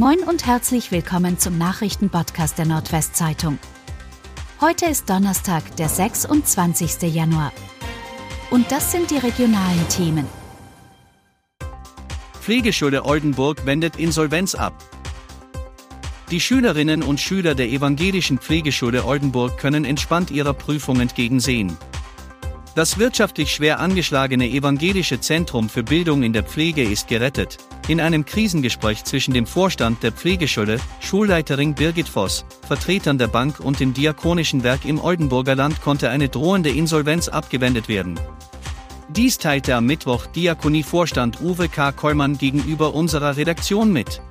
Moin und herzlich willkommen zum Nachrichtenpodcast der Nordwestzeitung. Heute ist Donnerstag, der 26. Januar. Und das sind die regionalen Themen. Pflegeschule Oldenburg wendet Insolvenz ab. Die Schülerinnen und Schüler der evangelischen Pflegeschule Oldenburg können entspannt ihrer Prüfung entgegensehen. Das wirtschaftlich schwer angeschlagene evangelische Zentrum für Bildung in der Pflege ist gerettet. In einem Krisengespräch zwischen dem Vorstand der Pflegeschule, Schulleiterin Birgit Voss, Vertretern der Bank und dem Diakonischen Werk im Oldenburger Land konnte eine drohende Insolvenz abgewendet werden. Dies teilte am Mittwoch Diakonie-Vorstand Uwe K. Kollmann gegenüber unserer Redaktion mit.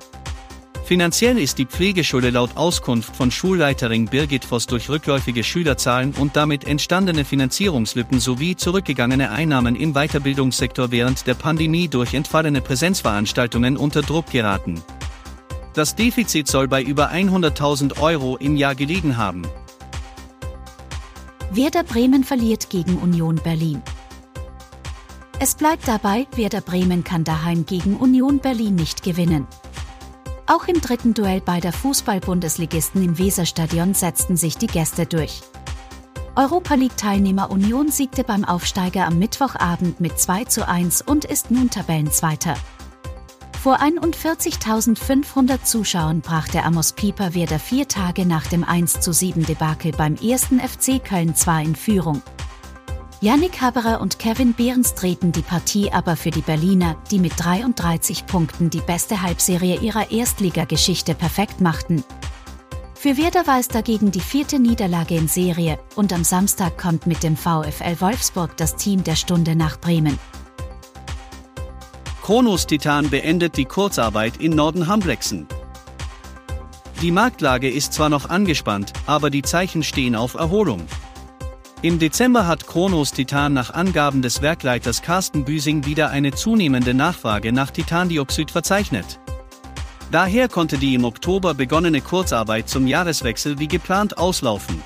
Finanziell ist die Pflegeschule laut Auskunft von Schulleiterin Birgit Voss durch rückläufige Schülerzahlen und damit entstandene Finanzierungslücken sowie zurückgegangene Einnahmen im Weiterbildungssektor während der Pandemie durch entfallene Präsenzveranstaltungen unter Druck geraten. Das Defizit soll bei über 100.000 Euro im Jahr gelegen haben. Werder Bremen verliert gegen Union Berlin. Es bleibt dabei, Werder Bremen kann daheim gegen Union Berlin nicht gewinnen. Auch im dritten Duell beider Fußball-Bundesligisten im Weserstadion setzten sich die Gäste durch. Europa League-Teilnehmer Union siegte beim Aufsteiger am Mittwochabend mit 2 zu 1 und ist nun Tabellenzweiter. Vor 41.500 Zuschauern brachte Amos Pieper Werder vier Tage nach dem 1 zu 7 Debakel beim ersten FC Köln zwar in Führung. Yannick Haberer und Kevin Behrens treten die Partie aber für die Berliner, die mit 33 Punkten die beste Halbserie ihrer Erstligageschichte perfekt machten. Für Werder war es dagegen die vierte Niederlage in Serie und am Samstag kommt mit dem VfL Wolfsburg das Team der Stunde nach Bremen. Kronos Titan beendet die Kurzarbeit in Norden Hamblexen. Die Marktlage ist zwar noch angespannt, aber die Zeichen stehen auf Erholung. Im Dezember hat Kronos Titan nach Angaben des Werkleiters Carsten Büsing wieder eine zunehmende Nachfrage nach Titandioxid verzeichnet. Daher konnte die im Oktober begonnene Kurzarbeit zum Jahreswechsel wie geplant auslaufen.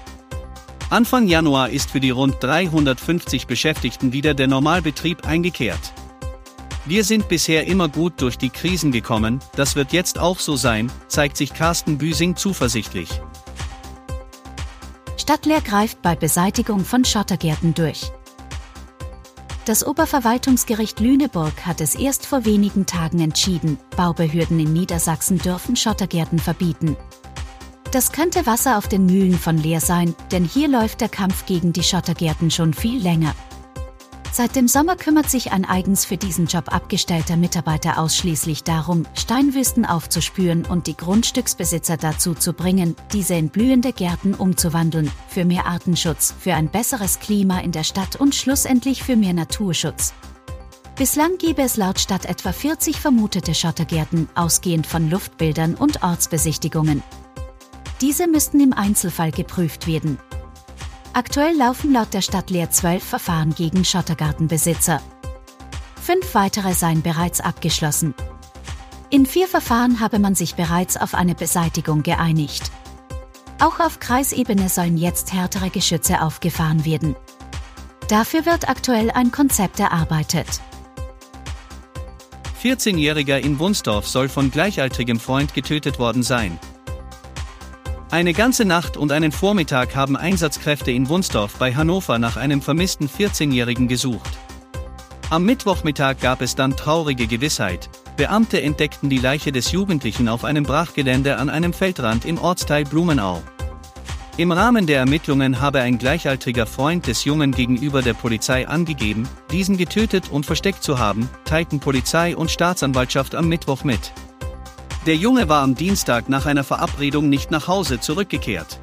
Anfang Januar ist für die rund 350 Beschäftigten wieder der Normalbetrieb eingekehrt. Wir sind bisher immer gut durch die Krisen gekommen, das wird jetzt auch so sein, zeigt sich Carsten Büsing zuversichtlich. Stadtleer greift bei Beseitigung von Schottergärten durch. Das Oberverwaltungsgericht Lüneburg hat es erst vor wenigen Tagen entschieden, Baubehörden in Niedersachsen dürfen Schottergärten verbieten. Das könnte Wasser auf den Mühlen von Leer sein, denn hier läuft der Kampf gegen die Schottergärten schon viel länger. Seit dem Sommer kümmert sich ein eigens für diesen Job abgestellter Mitarbeiter ausschließlich darum, Steinwüsten aufzuspüren und die Grundstücksbesitzer dazu zu bringen, diese in blühende Gärten umzuwandeln, für mehr Artenschutz, für ein besseres Klima in der Stadt und schlussendlich für mehr Naturschutz. Bislang gäbe es laut Stadt etwa 40 vermutete Schottergärten, ausgehend von Luftbildern und Ortsbesichtigungen. Diese müssten im Einzelfall geprüft werden, Aktuell laufen laut der Stadt Leer zwölf Verfahren gegen Schottergartenbesitzer. Fünf weitere seien bereits abgeschlossen. In vier Verfahren habe man sich bereits auf eine Beseitigung geeinigt. Auch auf Kreisebene sollen jetzt härtere Geschütze aufgefahren werden. Dafür wird aktuell ein Konzept erarbeitet. 14-Jähriger in Wunsdorf soll von gleichaltrigem Freund getötet worden sein. Eine ganze Nacht und einen Vormittag haben Einsatzkräfte in Wunsdorf bei Hannover nach einem vermissten 14-Jährigen gesucht. Am Mittwochmittag gab es dann traurige Gewissheit. Beamte entdeckten die Leiche des Jugendlichen auf einem Brachgelände an einem Feldrand im Ortsteil Blumenau. Im Rahmen der Ermittlungen habe ein gleichaltriger Freund des Jungen gegenüber der Polizei angegeben, diesen getötet und versteckt zu haben, teilten Polizei und Staatsanwaltschaft am Mittwoch mit. Der Junge war am Dienstag nach einer Verabredung nicht nach Hause zurückgekehrt.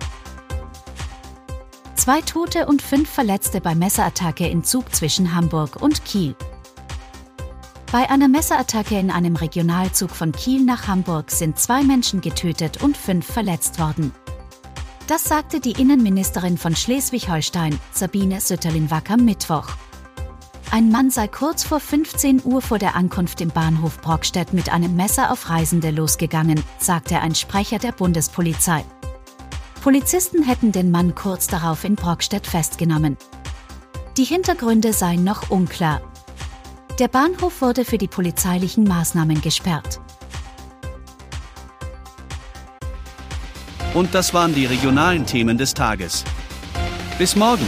Zwei Tote und fünf Verletzte bei Messerattacke in Zug zwischen Hamburg und Kiel. Bei einer Messerattacke in einem Regionalzug von Kiel nach Hamburg sind zwei Menschen getötet und fünf verletzt worden. Das sagte die Innenministerin von Schleswig-Holstein, Sabine Sütterlin-Wacker, Mittwoch. Ein Mann sei kurz vor 15 Uhr vor der Ankunft im Bahnhof Brockstedt mit einem Messer auf Reisende losgegangen, sagte ein Sprecher der Bundespolizei. Polizisten hätten den Mann kurz darauf in Brockstedt festgenommen. Die Hintergründe seien noch unklar. Der Bahnhof wurde für die polizeilichen Maßnahmen gesperrt. Und das waren die regionalen Themen des Tages. Bis morgen.